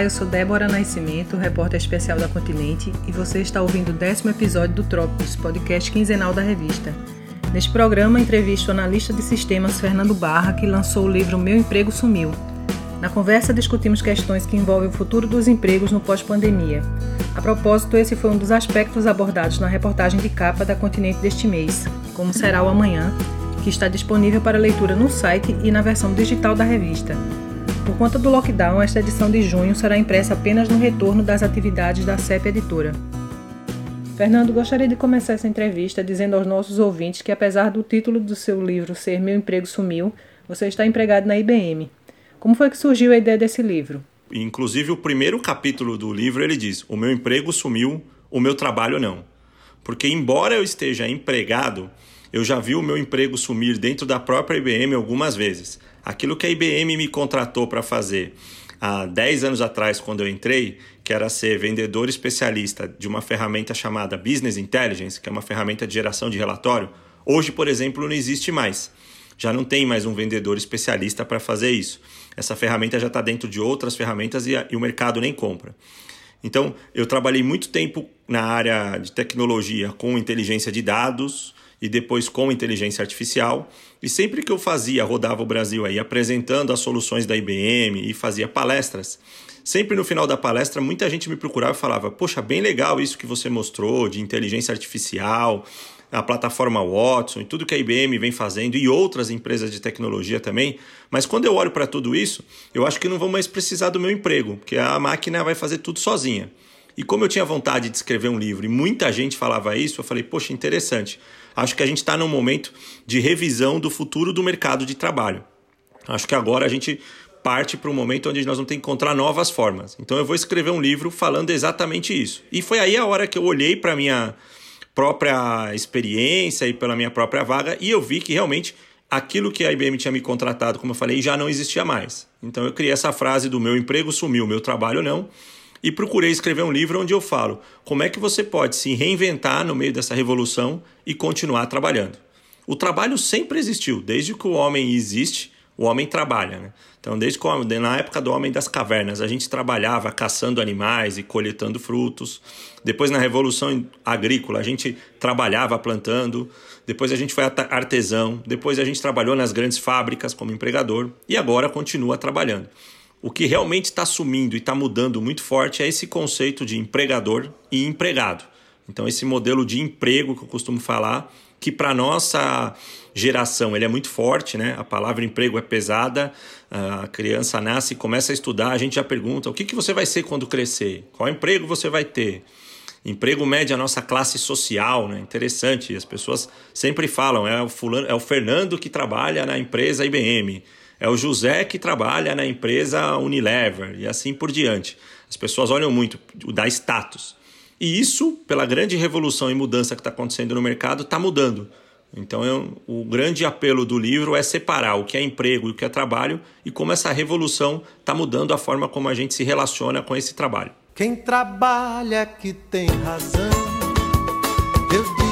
Olá, eu sou Débora Nascimento, repórter especial da Continente, e você está ouvindo o décimo episódio do Trópicos, podcast quinzenal da revista. Neste programa, entrevisto o analista de sistemas Fernando Barra, que lançou o livro Meu Emprego Sumiu. Na conversa, discutimos questões que envolvem o futuro dos empregos no pós-pandemia. A propósito, esse foi um dos aspectos abordados na reportagem de capa da Continente deste mês, como será o amanhã, que está disponível para leitura no site e na versão digital da revista. Por conta do lockdown, esta edição de junho será impressa apenas no retorno das atividades da CEP Editora. Fernando, gostaria de começar essa entrevista dizendo aos nossos ouvintes que, apesar do título do seu livro ser Meu Emprego Sumiu, você está empregado na IBM. Como foi que surgiu a ideia desse livro? Inclusive, o primeiro capítulo do livro ele diz: O meu emprego sumiu, o meu trabalho não. Porque, embora eu esteja empregado, eu já vi o meu emprego sumir dentro da própria IBM algumas vezes. Aquilo que a IBM me contratou para fazer há 10 anos atrás, quando eu entrei, que era ser vendedor especialista de uma ferramenta chamada Business Intelligence, que é uma ferramenta de geração de relatório, hoje, por exemplo, não existe mais. Já não tem mais um vendedor especialista para fazer isso. Essa ferramenta já está dentro de outras ferramentas e, e o mercado nem compra. Então, eu trabalhei muito tempo na área de tecnologia com inteligência de dados, e depois com inteligência artificial. E sempre que eu fazia, rodava o Brasil aí apresentando as soluções da IBM e fazia palestras, sempre no final da palestra muita gente me procurava e falava: Poxa, bem legal isso que você mostrou de inteligência artificial, a plataforma Watson e tudo que a IBM vem fazendo e outras empresas de tecnologia também. Mas quando eu olho para tudo isso, eu acho que não vou mais precisar do meu emprego, porque a máquina vai fazer tudo sozinha. E como eu tinha vontade de escrever um livro e muita gente falava isso, eu falei, poxa, interessante. Acho que a gente está num momento de revisão do futuro do mercado de trabalho. Acho que agora a gente parte para um momento onde nós vamos ter que encontrar novas formas. Então eu vou escrever um livro falando exatamente isso. E foi aí a hora que eu olhei para minha própria experiência e pela minha própria vaga e eu vi que realmente aquilo que a IBM tinha me contratado, como eu falei, já não existia mais. Então eu criei essa frase do meu emprego sumiu, meu trabalho não e procurei escrever um livro onde eu falo como é que você pode se reinventar no meio dessa revolução e continuar trabalhando. O trabalho sempre existiu, desde que o homem existe, o homem trabalha. Né? Então, desde que na época do homem das cavernas, a gente trabalhava caçando animais e coletando frutos. Depois, na revolução agrícola, a gente trabalhava plantando. Depois, a gente foi artesão. Depois, a gente trabalhou nas grandes fábricas como empregador. E agora continua trabalhando. O que realmente está sumindo e está mudando muito forte é esse conceito de empregador e empregado. Então, esse modelo de emprego que eu costumo falar, que para nossa geração ele é muito forte, né? A palavra emprego é pesada, a criança nasce e começa a estudar, a gente já pergunta o que, que você vai ser quando crescer, qual emprego você vai ter. Emprego mede a nossa classe social, né? Interessante, as pessoas sempre falam, é o, fulano, é o Fernando que trabalha na empresa IBM é o José que trabalha na empresa Unilever e assim por diante. As pessoas olham muito, dá status. E isso, pela grande revolução e mudança que está acontecendo no mercado, está mudando. Então, eu, o grande apelo do livro é separar o que é emprego e o que é trabalho e como essa revolução está mudando a forma como a gente se relaciona com esse trabalho. Quem trabalha que tem razão. Eu digo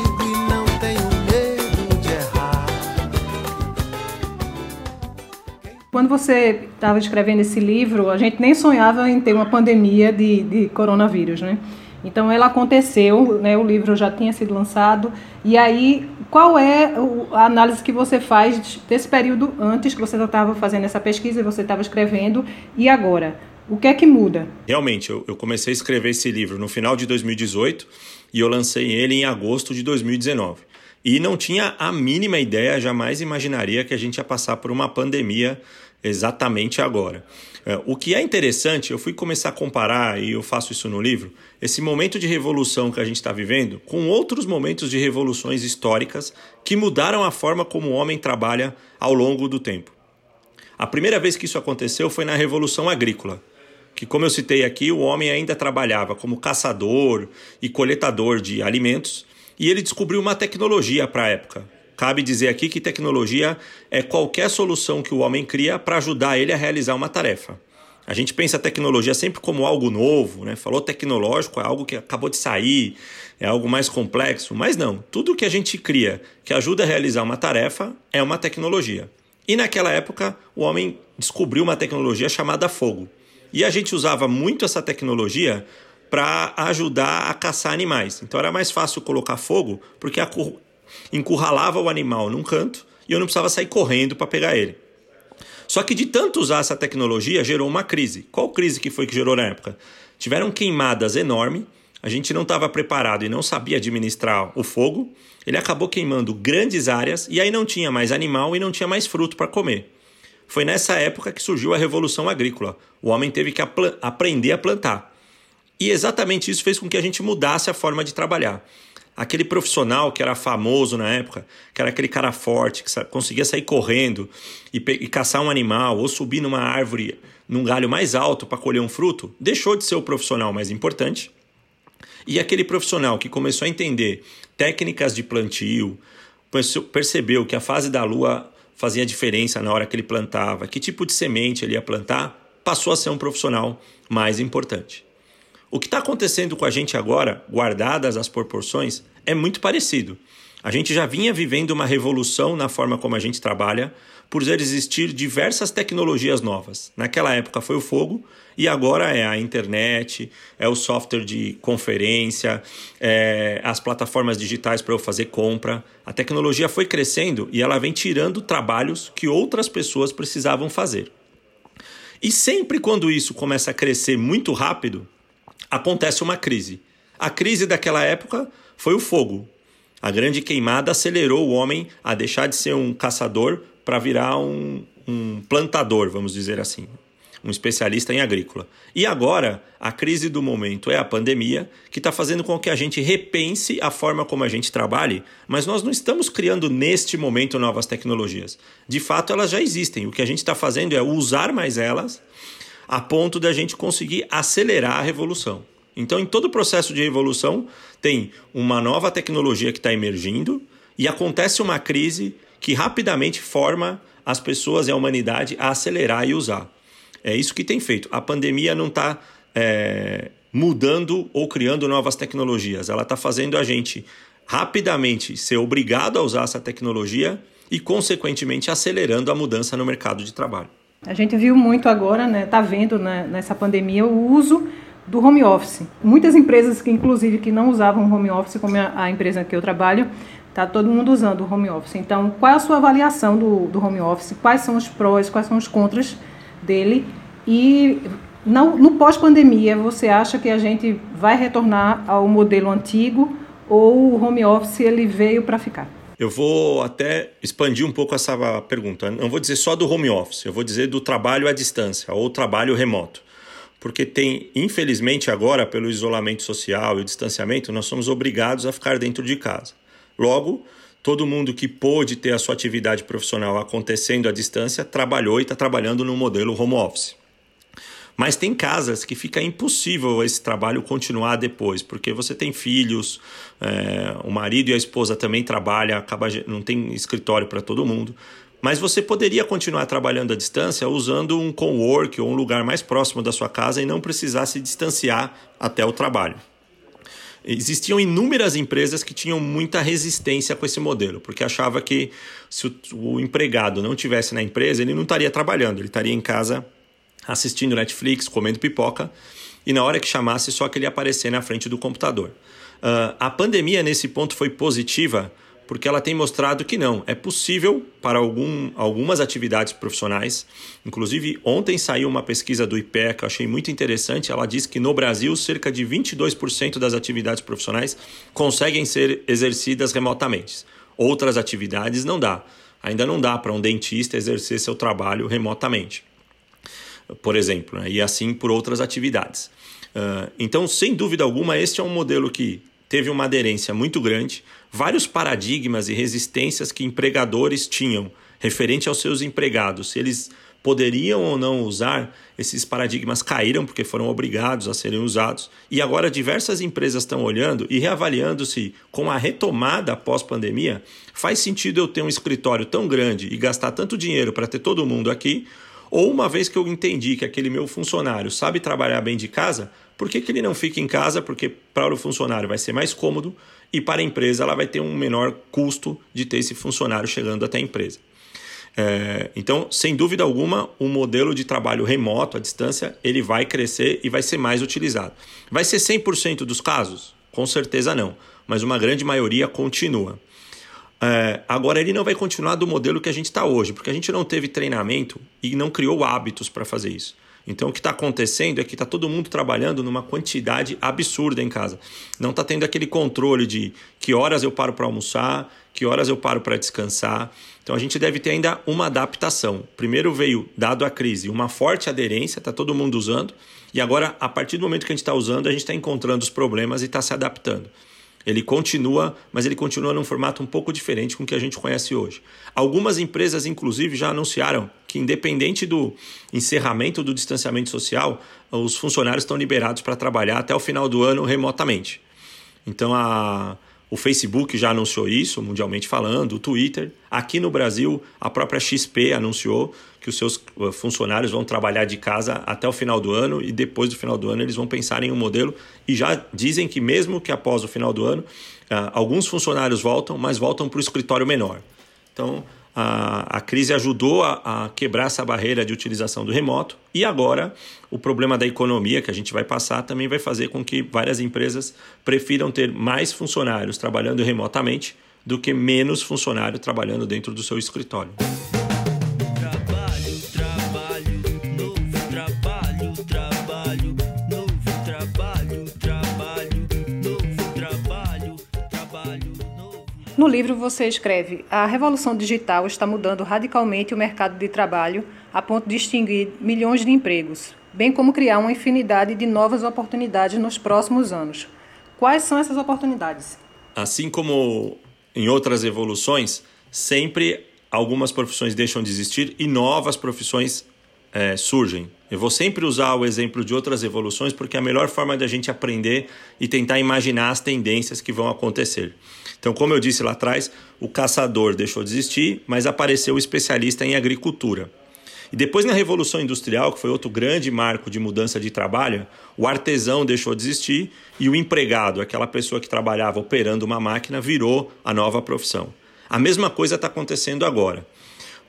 Quando você estava escrevendo esse livro, a gente nem sonhava em ter uma pandemia de, de coronavírus, né? Então ela aconteceu, né, o livro já tinha sido lançado. E aí, qual é a análise que você faz desse período antes que você estava fazendo essa pesquisa, você estava escrevendo, e agora? O que é que muda? Realmente, eu, eu comecei a escrever esse livro no final de 2018 e eu lancei ele em agosto de 2019. E não tinha a mínima ideia, jamais imaginaria que a gente ia passar por uma pandemia exatamente agora. É, o que é interessante, eu fui começar a comparar, e eu faço isso no livro, esse momento de revolução que a gente está vivendo com outros momentos de revoluções históricas que mudaram a forma como o homem trabalha ao longo do tempo. A primeira vez que isso aconteceu foi na Revolução Agrícola, que, como eu citei aqui, o homem ainda trabalhava como caçador e coletador de alimentos e ele descobriu uma tecnologia para a época. Cabe dizer aqui que tecnologia é qualquer solução que o homem cria para ajudar ele a realizar uma tarefa. A gente pensa a tecnologia sempre como algo novo, né? Falou tecnológico, é algo que acabou de sair, é algo mais complexo, mas não. Tudo que a gente cria que ajuda a realizar uma tarefa é uma tecnologia. E naquela época, o homem descobriu uma tecnologia chamada fogo. E a gente usava muito essa tecnologia para ajudar a caçar animais. Então era mais fácil colocar fogo, porque encurralava o animal num canto e eu não precisava sair correndo para pegar ele. Só que de tanto usar essa tecnologia gerou uma crise. Qual crise que foi que gerou na época? Tiveram queimadas enormes, a gente não estava preparado e não sabia administrar o fogo. Ele acabou queimando grandes áreas e aí não tinha mais animal e não tinha mais fruto para comer. Foi nessa época que surgiu a revolução agrícola. O homem teve que aprender a plantar. E exatamente isso fez com que a gente mudasse a forma de trabalhar. Aquele profissional que era famoso na época, que era aquele cara forte, que conseguia sair correndo e, e caçar um animal ou subir numa árvore, num galho mais alto para colher um fruto, deixou de ser o profissional mais importante. E aquele profissional que começou a entender técnicas de plantio, percebeu que a fase da lua fazia diferença na hora que ele plantava, que tipo de semente ele ia plantar, passou a ser um profissional mais importante. O que está acontecendo com a gente agora, guardadas as proporções, é muito parecido. A gente já vinha vivendo uma revolução na forma como a gente trabalha, por existir diversas tecnologias novas. Naquela época foi o fogo e agora é a internet, é o software de conferência, é as plataformas digitais para eu fazer compra. A tecnologia foi crescendo e ela vem tirando trabalhos que outras pessoas precisavam fazer. E sempre quando isso começa a crescer muito rápido, acontece uma crise. A crise daquela época foi o fogo. A grande queimada acelerou o homem a deixar de ser um caçador para virar um, um plantador, vamos dizer assim, um especialista em agrícola. E agora, a crise do momento é a pandemia, que está fazendo com que a gente repense a forma como a gente trabalhe, mas nós não estamos criando neste momento novas tecnologias. De fato, elas já existem. O que a gente está fazendo é usar mais elas a ponto da gente conseguir acelerar a revolução. Então, em todo o processo de revolução, tem uma nova tecnologia que está emergindo e acontece uma crise que rapidamente forma as pessoas e a humanidade a acelerar e usar. É isso que tem feito. A pandemia não está é, mudando ou criando novas tecnologias, ela está fazendo a gente rapidamente ser obrigado a usar essa tecnologia e, consequentemente, acelerando a mudança no mercado de trabalho. A gente viu muito agora, né, tá vendo né, nessa pandemia o uso do home office. Muitas empresas que inclusive que não usavam home office, como a, empresa que eu trabalho, tá todo mundo usando o home office. Então, qual é a sua avaliação do, do home office? Quais são os prós, quais são os contras dele? E no, no pós-pandemia, você acha que a gente vai retornar ao modelo antigo ou o home office ele veio para ficar? Eu vou até expandir um pouco essa pergunta. Não vou dizer só do home office, eu vou dizer do trabalho à distância ou trabalho remoto. Porque tem, infelizmente, agora, pelo isolamento social e o distanciamento, nós somos obrigados a ficar dentro de casa. Logo, todo mundo que pôde ter a sua atividade profissional acontecendo à distância trabalhou e está trabalhando no modelo home office. Mas tem casas que fica impossível esse trabalho continuar depois, porque você tem filhos, é, o marido e a esposa também trabalham, acaba, não tem escritório para todo mundo. Mas você poderia continuar trabalhando à distância usando um co-work ou um lugar mais próximo da sua casa e não precisar se distanciar até o trabalho. Existiam inúmeras empresas que tinham muita resistência com esse modelo, porque achava que se o, empregado não tivesse na empresa, ele não estaria trabalhando, ele estaria em casa assistindo Netflix, comendo pipoca, e na hora que chamasse, só que ele aparecer na frente do computador. Uh, a pandemia, nesse ponto, foi positiva porque ela tem mostrado que não, é possível para algum, algumas atividades profissionais. Inclusive, ontem saiu uma pesquisa do IPEA que eu achei muito interessante. Ela diz que no Brasil, cerca de 22% das atividades profissionais conseguem ser exercidas remotamente. Outras atividades não dá. Ainda não dá para um dentista exercer seu trabalho remotamente por exemplo, né? e assim por outras atividades. Uh, então, sem dúvida alguma, este é um modelo que teve uma aderência muito grande, vários paradigmas e resistências que empregadores tinham referente aos seus empregados, se eles poderiam ou não usar, esses paradigmas caíram porque foram obrigados a serem usados. E agora diversas empresas estão olhando e reavaliando se, com a retomada pós-pandemia, faz sentido eu ter um escritório tão grande e gastar tanto dinheiro para ter todo mundo aqui, ou uma vez que eu entendi que aquele meu funcionário sabe trabalhar bem de casa, por que, que ele não fica em casa? Porque para o funcionário vai ser mais cômodo e para a empresa ela vai ter um menor custo de ter esse funcionário chegando até a empresa. É, então, sem dúvida alguma, o modelo de trabalho remoto, à distância, ele vai crescer e vai ser mais utilizado. Vai ser 100% dos casos? Com certeza não, mas uma grande maioria continua. É, agora, ele não vai continuar do modelo que a gente está hoje, porque a gente não teve treinamento e não criou hábitos para fazer isso. Então, o que está acontecendo é que está todo mundo trabalhando numa quantidade absurda em casa. Não está tendo aquele controle de que horas eu paro para almoçar, que horas eu paro para descansar. Então, a gente deve ter ainda uma adaptação. Primeiro veio, dado a crise, uma forte aderência, está todo mundo usando. E agora, a partir do momento que a gente está usando, a gente está encontrando os problemas e está se adaptando. Ele continua, mas ele continua num formato um pouco diferente com o que a gente conhece hoje. Algumas empresas, inclusive, já anunciaram que, independente do encerramento do distanciamento social, os funcionários estão liberados para trabalhar até o final do ano remotamente. Então, a, o Facebook já anunciou isso, mundialmente falando, o Twitter. Aqui no Brasil, a própria XP anunciou que os seus uh, funcionários vão trabalhar de casa até o final do ano e depois do final do ano eles vão pensar em um modelo e já dizem que mesmo que após o final do ano, uh, alguns funcionários voltam, mas voltam para o escritório menor. Então, a, a crise ajudou a, a, quebrar essa barreira de utilização do remoto e agora o problema da economia que a gente vai passar também vai fazer com que várias empresas prefiram ter mais funcionários trabalhando remotamente do que menos funcionário trabalhando dentro do seu escritório. No livro você escreve: a revolução digital está mudando radicalmente o mercado de trabalho a ponto de extinguir milhões de empregos, bem como criar uma infinidade de novas oportunidades nos próximos anos. Quais são essas oportunidades? Assim como em outras evoluções, sempre algumas profissões deixam de existir e novas profissões é, surgem. Eu vou sempre usar o exemplo de outras evoluções porque é a melhor forma de a gente aprender e tentar imaginar as tendências que vão acontecer. Então, como eu disse lá atrás, o caçador deixou de existir, mas apareceu o especialista em agricultura. E depois, na Revolução Industrial, que foi outro grande marco de mudança de trabalho, o artesão deixou de existir e o empregado, aquela pessoa que trabalhava operando uma máquina, virou a nova profissão. A mesma coisa está acontecendo agora.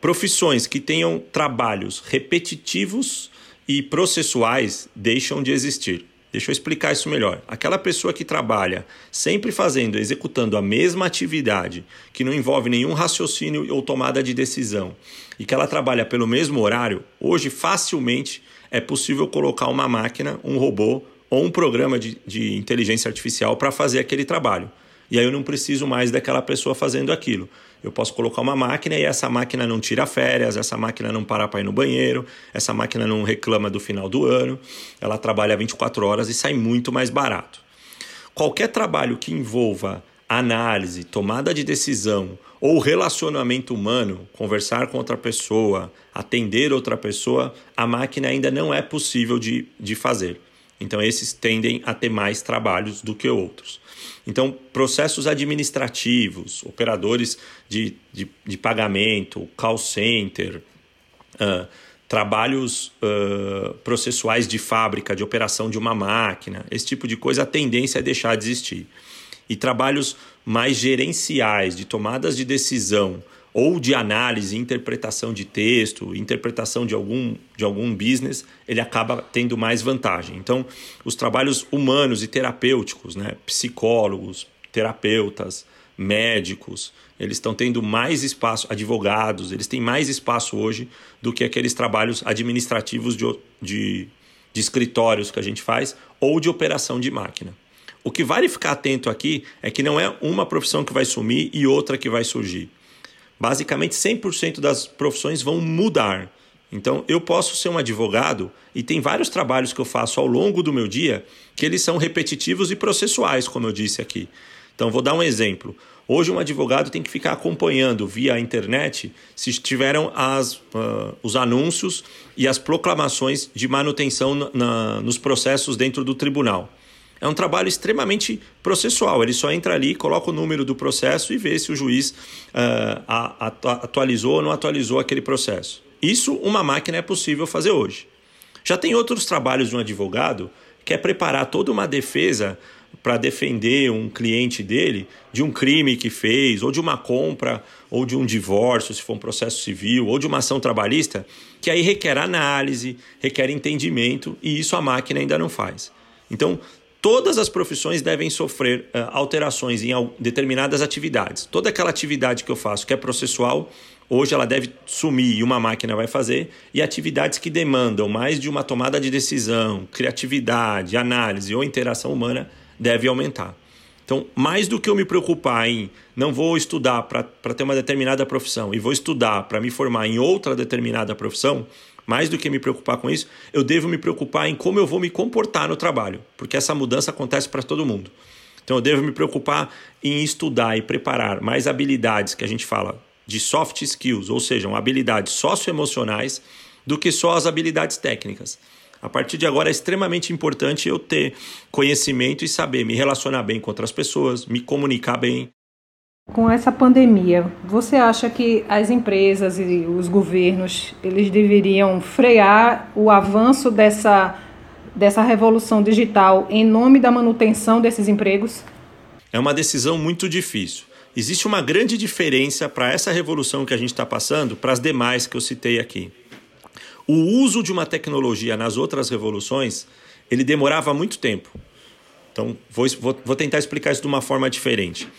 Profissões que tenham trabalhos repetitivos e processuais deixam de existir. Deixa eu explicar isso melhor. Aquela pessoa que trabalha sempre fazendo, executando a mesma atividade, que não envolve nenhum raciocínio ou tomada de decisão, e que ela trabalha pelo mesmo horário, hoje facilmente é possível colocar uma máquina, um robô ou um programa de, de inteligência artificial para fazer aquele trabalho. E aí eu não preciso mais daquela pessoa fazendo aquilo. Eu posso colocar uma máquina e essa máquina não tira férias, essa máquina não para para ir no banheiro, essa máquina não reclama do final do ano, ela trabalha 24 horas e sai muito mais barato. Qualquer trabalho que envolva análise, tomada de decisão ou relacionamento humano, conversar com outra pessoa, atender outra pessoa, a máquina ainda não é possível de, de fazer. Então, esses tendem a ter mais trabalhos do que outros. Então, processos administrativos, operadores de, de, de pagamento, call center, uh, trabalhos uh, processuais de fábrica, de operação de uma máquina, esse tipo de coisa, a tendência é deixar de existir. E trabalhos mais gerenciais, de tomadas de decisão, ou de análise, interpretação de texto, interpretação de algum, de algum business, ele acaba tendo mais vantagem. Então, os trabalhos humanos e terapêuticos, né, psicólogos, terapeutas, médicos, eles estão tendo mais espaço, advogados, eles têm mais espaço hoje do que aqueles trabalhos administrativos de, de, de escritórios que a gente faz ou de operação de máquina. O que vale ficar atento aqui é que não é uma profissão que vai sumir e outra que vai surgir basicamente 100% das profissões vão mudar. Então, eu posso ser um advogado e tem vários trabalhos que eu faço ao longo do meu dia que eles são repetitivos e processuais, como eu disse aqui. Então, vou dar um exemplo. Hoje, um advogado tem que ficar acompanhando via internet se tiveram as, uh, os anúncios e as proclamações de manutenção na, na, nos processos dentro do tribunal. É um trabalho extremamente processual. Ele só entra ali, coloca o número do processo e vê se o juiz uh, atualizou ou não atualizou aquele processo. Isso uma máquina é possível fazer hoje. Já tem outros trabalhos de um advogado que é preparar toda uma defesa para defender um cliente dele de um crime que fez, ou de uma compra, ou de um divórcio, se for um processo civil, ou de uma ação trabalhista, que aí requer análise, requer entendimento, e isso a máquina ainda não faz. Então, todas as profissões devem sofrer uh, alterações em determinadas atividades. Toda aquela atividade que eu faço que é processual, hoje ela deve sumir e uma máquina vai fazer, e atividades que demandam mais de uma tomada de decisão, criatividade, análise ou interação humana deve aumentar. Então, mais do que eu me preocupar em não vou estudar para ter uma determinada profissão e vou estudar para me formar em outra determinada profissão, mais do que me preocupar com isso, eu devo me preocupar em como eu vou me comportar no trabalho, porque essa mudança acontece para todo mundo. Então, eu devo me preocupar em estudar e preparar mais habilidades que a gente fala de soft skills, ou seja, habilidades socioemocionais, do que só as habilidades técnicas. A partir de agora é extremamente importante eu ter conhecimento e saber me relacionar bem com outras pessoas, me comunicar bem. Com essa pandemia, você acha que as empresas e os governos eles deveriam frear o avanço dessa, dessa revolução digital em nome da manutenção desses empregos? É uma decisão muito difícil. Existe uma grande diferença para essa revolução que a gente está passando para as demais que eu citei aqui. O uso de uma tecnologia nas outras revoluções, ele demorava muito tempo. Então, vou, vou, vou tentar explicar isso de uma forma diferente.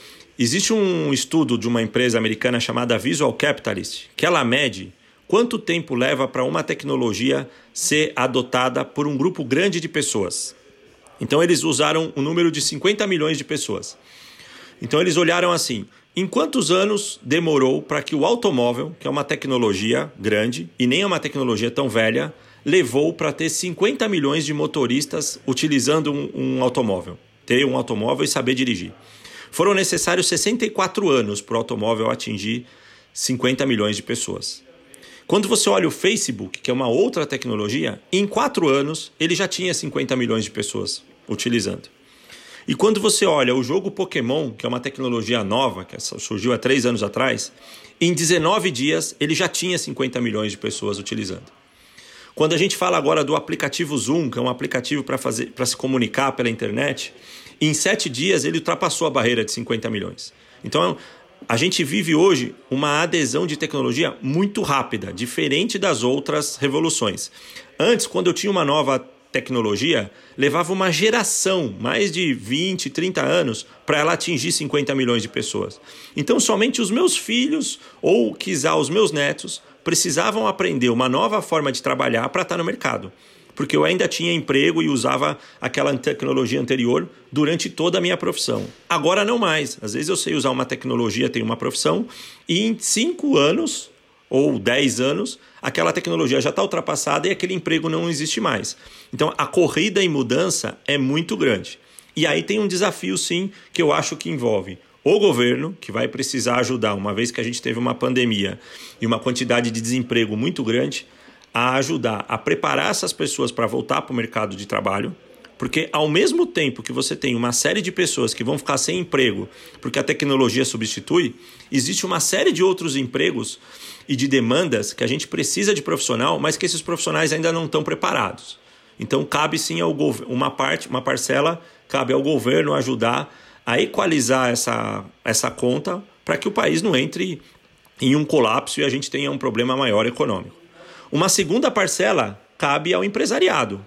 Existe um estudo de uma empresa americana chamada Visual Capitalist, que ela mede quanto tempo leva para uma tecnologia ser adotada por um grupo grande de pessoas. Então, eles usaram o um número de 50 milhões de pessoas. Então, eles olharam assim: em quantos anos demorou para que o automóvel, que é uma tecnologia grande e nem é uma tecnologia tão velha, levou para ter 50 milhões de motoristas utilizando um, um, automóvel, ter um automóvel e saber dirigir? Foram necessários 64 anos para o automóvel atingir 50 milhões de pessoas. Quando você olha o Facebook, que é uma outra tecnologia, em quatro anos ele já tinha 50 milhões de pessoas utilizando. E quando você olha o jogo Pokémon, que é uma tecnologia nova, que surgiu há três anos atrás, em 19 dias ele já tinha 50 milhões de pessoas utilizando. Quando a gente fala agora do aplicativo Zoom, que é um aplicativo para se comunicar pela internet, em sete dias ele ultrapassou a barreira de 50 milhões. Então a gente vive hoje uma adesão de tecnologia muito rápida, diferente das outras revoluções. Antes, quando eu tinha uma nova tecnologia, levava uma geração, mais de 20, 30 anos, para ela atingir 50 milhões de pessoas. Então, somente os meus filhos ou, quiser, os meus netos precisavam aprender uma nova forma de trabalhar para estar no mercado. Porque eu ainda tinha emprego e usava aquela tecnologia anterior durante toda a minha profissão. Agora não mais. Às vezes eu sei usar uma tecnologia, tenho uma profissão, e em cinco anos ou 10 anos, aquela tecnologia já está ultrapassada e aquele emprego não existe mais. Então a corrida em mudança é muito grande. E aí tem um desafio, sim, que eu acho que envolve o governo, que vai precisar ajudar, uma vez que a gente teve uma pandemia e uma quantidade de desemprego muito grande, a ajudar a preparar essas pessoas para voltar para o mercado de trabalho. Porque ao mesmo tempo que você tem uma série de pessoas que vão ficar sem emprego porque a tecnologia substitui, existe uma série de outros empregos e de demandas que a gente precisa de profissional, mas que esses profissionais ainda não estão preparados. Então cabe sim ao uma parte, uma parcela, cabe ao governo ajudar a equalizar essa, essa conta para que o país não entre em um colapso e a gente tenha um problema maior econômico. Uma segunda parcela cabe ao empresariado,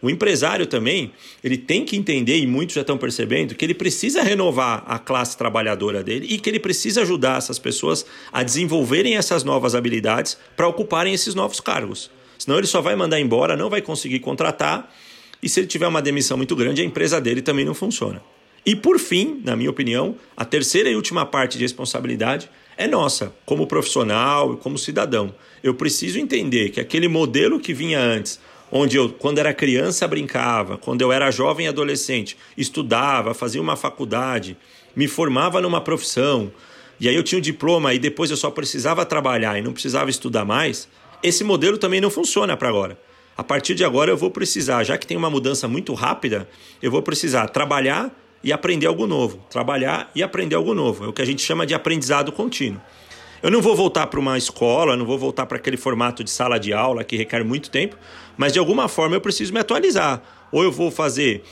o empresário também, ele tem que entender, e muitos já estão percebendo, que ele precisa renovar a classe trabalhadora dele e que ele precisa ajudar essas pessoas a desenvolverem essas novas habilidades para ocuparem esses novos cargos. Senão ele só vai mandar embora, não vai conseguir contratar, e se ele tiver uma demissão muito grande, a empresa dele também não funciona. E por fim, na minha opinião, a terceira e última parte de responsabilidade é nossa, como profissional como cidadão. Eu preciso entender que aquele modelo que vinha antes, onde eu, quando era criança, brincava, quando eu era jovem e adolescente, estudava, fazia uma faculdade, me formava numa profissão, e aí eu tinha um diploma e depois eu só precisava trabalhar e não precisava estudar mais, esse modelo também não funciona para agora. A partir de agora eu vou precisar, já que tem uma mudança muito rápida, eu vou precisar trabalhar e aprender algo novo. Trabalhar e aprender algo novo. É o que a gente chama de aprendizado contínuo. Eu não vou voltar para uma escola, não vou voltar para aquele formato de sala de aula que requer muito tempo, mas de alguma forma eu preciso me atualizar. Ou eu vou fazer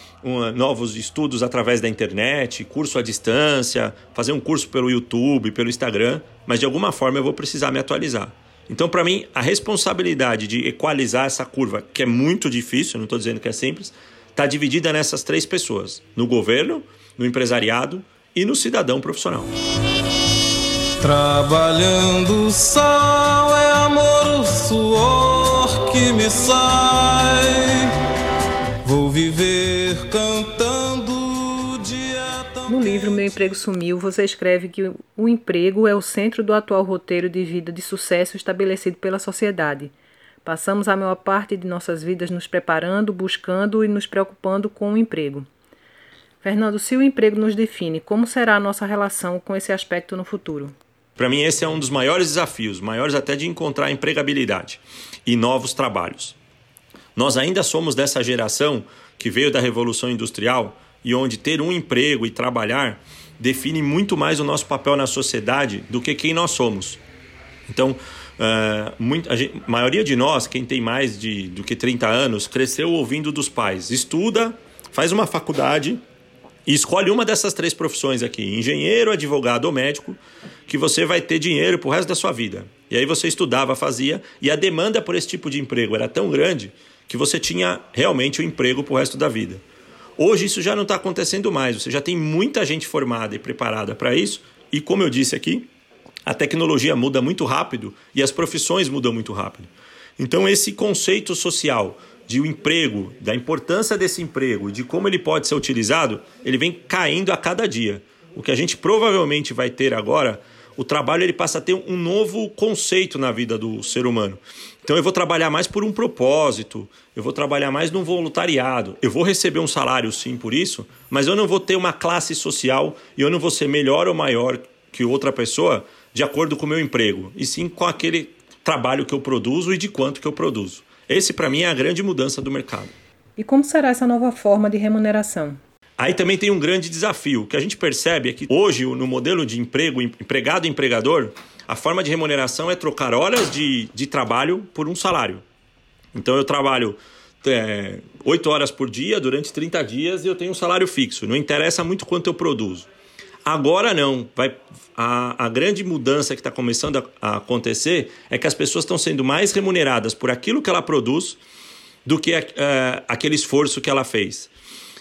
novos estudos através da internet, curso à distância, fazer um curso pelo YouTube, pelo Instagram, mas de alguma forma eu vou precisar me atualizar. Então, para mim, a responsabilidade de equalizar essa curva, que é muito difícil, não estou dizendo que é simples, está dividida nessas três pessoas: no governo, no empresariado e no cidadão profissional. Trabalhando o sol é amor, o suor que me sai. Vou viver cantando dia também. No livro Meu Emprego Sumiu, você escreve que o emprego é o centro do atual roteiro de vida de sucesso estabelecido pela sociedade. Passamos a maior parte de nossas vidas nos preparando, buscando e nos preocupando com o emprego. Fernando, se o emprego nos define, como será a nossa relação com esse aspecto no futuro? Para mim, esse é um dos maiores desafios, maiores até de encontrar empregabilidade e novos trabalhos. Nós ainda somos dessa geração que veio da Revolução Industrial e onde ter um emprego e trabalhar define muito mais o nosso papel na sociedade do que quem nós somos. Então, uh, muito, a, gente, maioria de nós, quem tem mais de, do que 30 anos, cresceu ouvindo dos pais: estuda, faz uma faculdade e escolhe uma dessas três profissões aqui, engenheiro, advogado ou médico, que você vai ter dinheiro pro resto da sua vida. E aí você estudava, fazia, e a demanda por esse tipo de emprego era tão grande que você tinha realmente o um emprego pro resto da vida. Hoje isso já não está acontecendo mais, você já tem muita gente formada e preparada para isso, e como eu disse aqui, a tecnologia muda muito rápido e as profissões mudam muito rápido. Então esse conceito social de um emprego, da importância desse emprego e de como ele pode ser utilizado, ele vem caindo a cada dia. O que a gente provavelmente vai ter agora, o trabalho ele passa a ter um novo conceito na vida do ser humano. Então eu vou trabalhar mais por um propósito, eu vou trabalhar mais num voluntariado. Eu vou receber um salário sim por isso, mas eu não vou ter uma classe social e eu não vou ser melhor ou maior que outra pessoa de acordo com o meu emprego, e sim com aquele trabalho que eu produzo e de quanto que eu produzo. Esse, para mim, é a grande mudança do mercado. E como será essa nova forma de remuneração? Aí também tem um grande desafio. O que a gente percebe é que hoje, no modelo de emprego, empregado e empregador, a forma de remuneração é trocar horas de, de trabalho por um salário. Então eu trabalho é, 8 horas por dia durante 30 dias e eu tenho um salário fixo. Não interessa muito quanto eu produzo. Agora não. Vai, a, a grande mudança que está começando a, a, acontecer é que as pessoas estão sendo mais remuneradas por aquilo que ela produz do que a, aquele esforço que ela fez.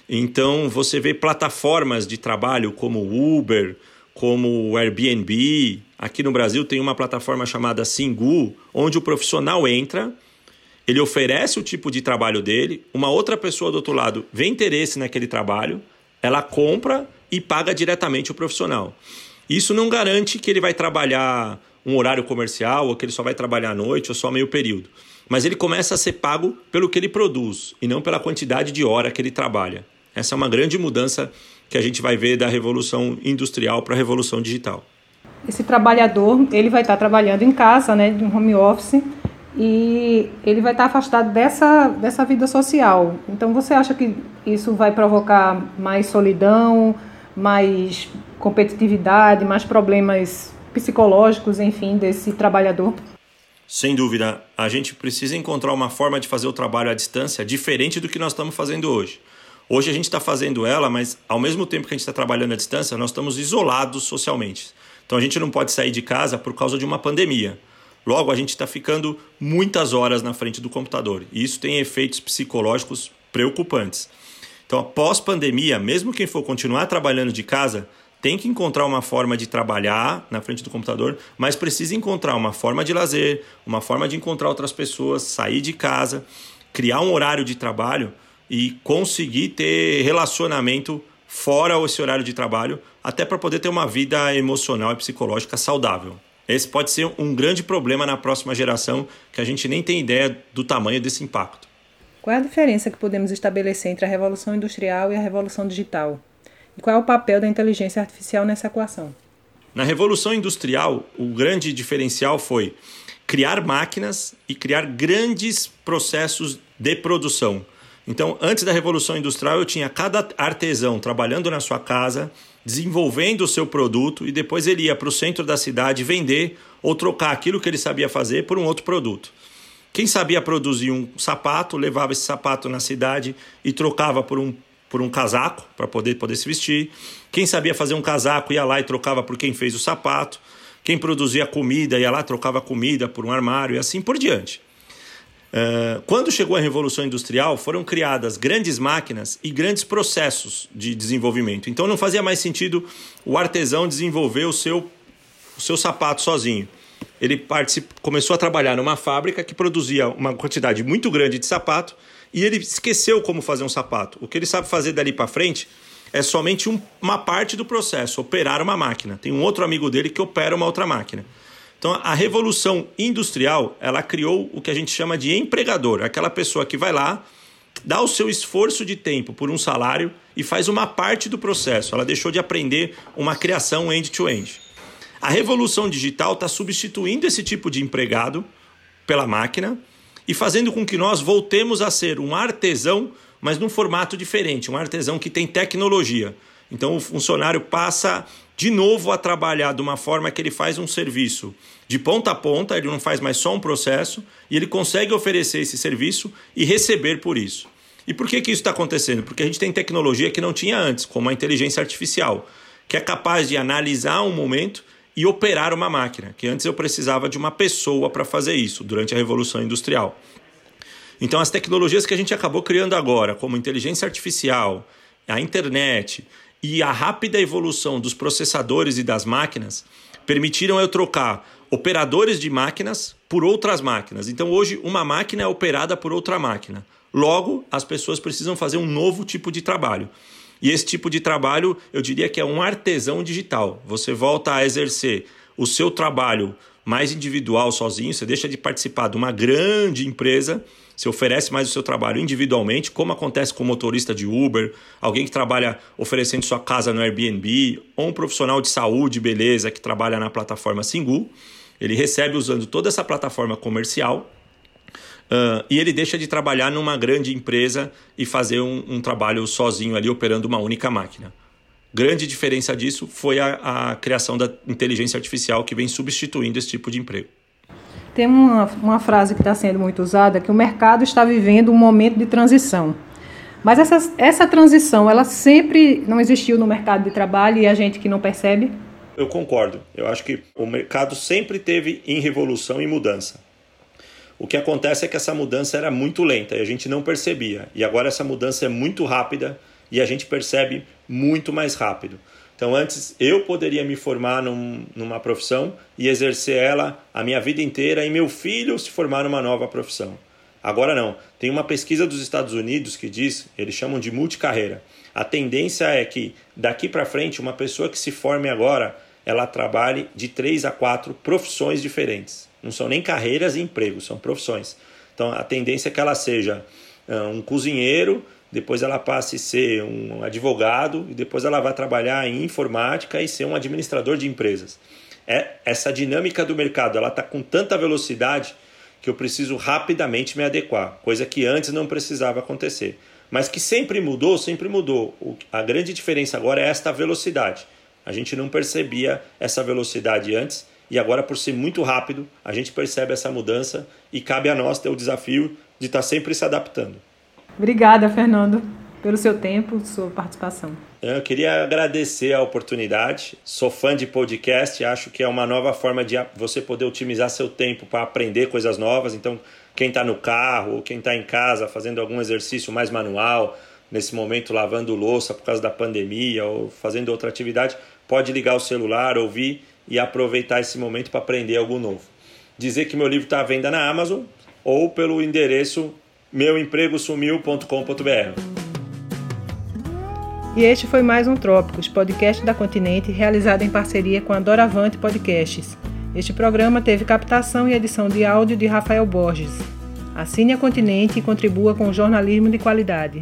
Então você vê plataformas de trabalho como Uber, como Airbnb. Aqui no Brasil tem uma plataforma chamada Singu, onde o profissional entra, ele oferece o tipo de trabalho dele, uma outra pessoa do outro lado vê interesse naquele trabalho, ela compra e paga diretamente o profissional. Isso não garante que ele vai trabalhar um horário comercial ou que ele só vai trabalhar à noite ou só meio período. Mas ele começa a ser pago pelo que ele produz e não pela quantidade de hora que ele trabalha. Essa é uma grande mudança que a gente vai ver da revolução industrial para a revolução digital. Esse trabalhador, ele vai estar trabalhando em casa, né, de um home office, e ele vai estar afastado dessa, dessa vida social. Então, você acha que isso vai provocar mais solidão, mais competitividade, mais problemas psicológicos, enfim, desse trabalhador? Sem dúvida, a gente precisa encontrar uma forma de fazer o trabalho à distância diferente do que nós estamos fazendo hoje. Hoje a gente está fazendo ela, mas ao mesmo tempo que a gente está trabalhando à distância, nós estamos isolados socialmente. Então a gente não pode sair de casa por causa de uma pandemia. Logo, a gente está ficando muitas horas na frente do computador e isso tem efeitos psicológicos preocupantes. Então, após pandemia, mesmo quem for continuar trabalhando de casa, tem que encontrar uma forma de trabalhar na frente do computador, mas precisa encontrar uma forma de lazer, uma forma de encontrar outras pessoas, sair de casa, criar um horário de trabalho e conseguir ter relacionamento fora esse horário de trabalho, até para poder ter uma vida emocional e psicológica saudável. Esse pode ser um grande problema na próxima geração, que a gente nem tem ideia do tamanho desse impacto. Qual é a diferença que podemos estabelecer entre a revolução industrial e a revolução digital? E qual é o papel da inteligência artificial nessa equação? Na revolução industrial, o grande diferencial foi criar máquinas e criar grandes processos de produção. Então, antes da revolução industrial, eu tinha cada artesão trabalhando na sua casa, desenvolvendo o seu produto e depois ele ia para o centro da cidade vender ou trocar aquilo que ele sabia fazer por um outro produto. Quem sabia produzir um sapato levava esse sapato na cidade e trocava por um, por um casaco para poder, poder se vestir. Quem sabia fazer um casaco ia lá e trocava por quem fez o sapato. Quem produzia comida ia lá trocava comida por um armário e assim por diante. Uh, quando chegou a Revolução Industrial, foram criadas grandes máquinas e grandes processos de desenvolvimento. Então não fazia mais sentido o artesão desenvolver o seu, o seu sapato sozinho. Ele começou a trabalhar numa fábrica que produzia uma quantidade muito grande de sapato e ele esqueceu como fazer um sapato. O que ele sabe fazer dali para frente é somente um, uma parte do processo, operar uma máquina. Tem um outro amigo dele que opera uma outra máquina. Então, a revolução industrial, ela criou o que a gente chama de empregador, aquela pessoa que vai lá, dá o seu esforço de tempo por um salário e faz uma parte do processo. Ela deixou de aprender uma criação end-to-end. A revolução digital está substituindo esse tipo de empregado pela máquina e fazendo com que nós voltemos a ser um artesão, mas num formato diferente, um artesão que tem tecnologia. Então o funcionário passa de novo a trabalhar de uma forma que ele faz um serviço de ponta a ponta, ele não faz mais só um processo e ele consegue oferecer esse serviço e receber por isso. E por que, que isso está acontecendo? Porque a gente tem tecnologia que não tinha antes, como a inteligência artificial, que é capaz de analisar um momento e operar uma máquina, que antes eu precisava de uma pessoa para fazer isso durante a Revolução Industrial. Então, as tecnologias que a gente acabou criando agora, como inteligência artificial, a internet e a rápida evolução dos processadores e das máquinas permitiram eu trocar operadores de máquinas por outras máquinas. Então hoje uma máquina é operada por outra máquina. Logo, as pessoas precisam fazer um novo tipo de trabalho. E esse tipo de trabalho, eu diria que é um artesão digital. Você volta a exercer o seu trabalho mais individual, sozinho, você deixa de participar de uma grande empresa você oferece mais o seu trabalho individualmente, como acontece com o motorista de Uber, alguém que trabalha oferecendo sua casa no Airbnb, ou um profissional de saúde, beleza, que trabalha na plataforma Singu. Ele recebe usando toda essa plataforma comercial uh, e ele deixa de trabalhar numa grande empresa e fazer um, um, trabalho sozinho ali operando uma única máquina. Grande diferença disso foi a, a criação da inteligência artificial que vem substituindo esse tipo de emprego. Tem uma, uma frase que está sendo muito usada, que o mercado está vivendo um momento de transição. Mas essa, essa transição, ela sempre não existiu no mercado de trabalho e a gente que não percebe? Eu concordo. Eu acho que o mercado sempre teve em revolução e mudança. O que acontece é que essa mudança era muito lenta e a gente não percebia. E agora essa mudança é muito rápida e a gente percebe muito mais rápido. Então, antes eu poderia me formar num, numa profissão e exercer ela a minha vida inteira e meu filho se formar numa nova profissão. Agora não. Tem uma pesquisa dos Estados Unidos que diz, eles chamam de multicarreira. A tendência é que daqui para frente uma pessoa que se forme agora, ela trabalhe de três a quatro profissões diferentes. Não são nem carreiras e empregos, são profissões. Então a tendência é que ela seja um cozinheiro depois ela passe a ser um advogado e depois ela vai trabalhar em informática e ser um administrador de empresas. É essa dinâmica do mercado, ela está com tanta velocidade que eu preciso rapidamente me adequar, coisa que antes não precisava acontecer. Mas que sempre mudou, sempre mudou. A grande diferença agora é esta velocidade. A gente não percebia essa velocidade antes e agora, por ser muito rápido, a gente percebe essa mudança e cabe a nós ter o desafio de estar tá sempre se adaptando. Obrigada, Fernando, pelo seu tempo, sua participação. Eu queria agradecer a oportunidade. Sou fã de podcast, acho que é uma nova forma de você poder otimizar seu tempo para aprender coisas novas. Então, quem está no carro ou quem está em casa fazendo algum exercício mais manual, nesse momento lavando louça por causa da pandemia ou fazendo outra atividade, pode ligar o celular, ouvir e aproveitar esse momento para aprender algo novo. Dizer que meu livro está à venda na Amazon ou pelo endereço meuempregosumiu.com.br. E este foi mais um Trópicos, podcast da Continente, realizado em parceria com a Doravante Podcasts. Este programa teve captação e edição de áudio de Rafael Borges. Assine a Continente e contribua com o jornalismo de qualidade.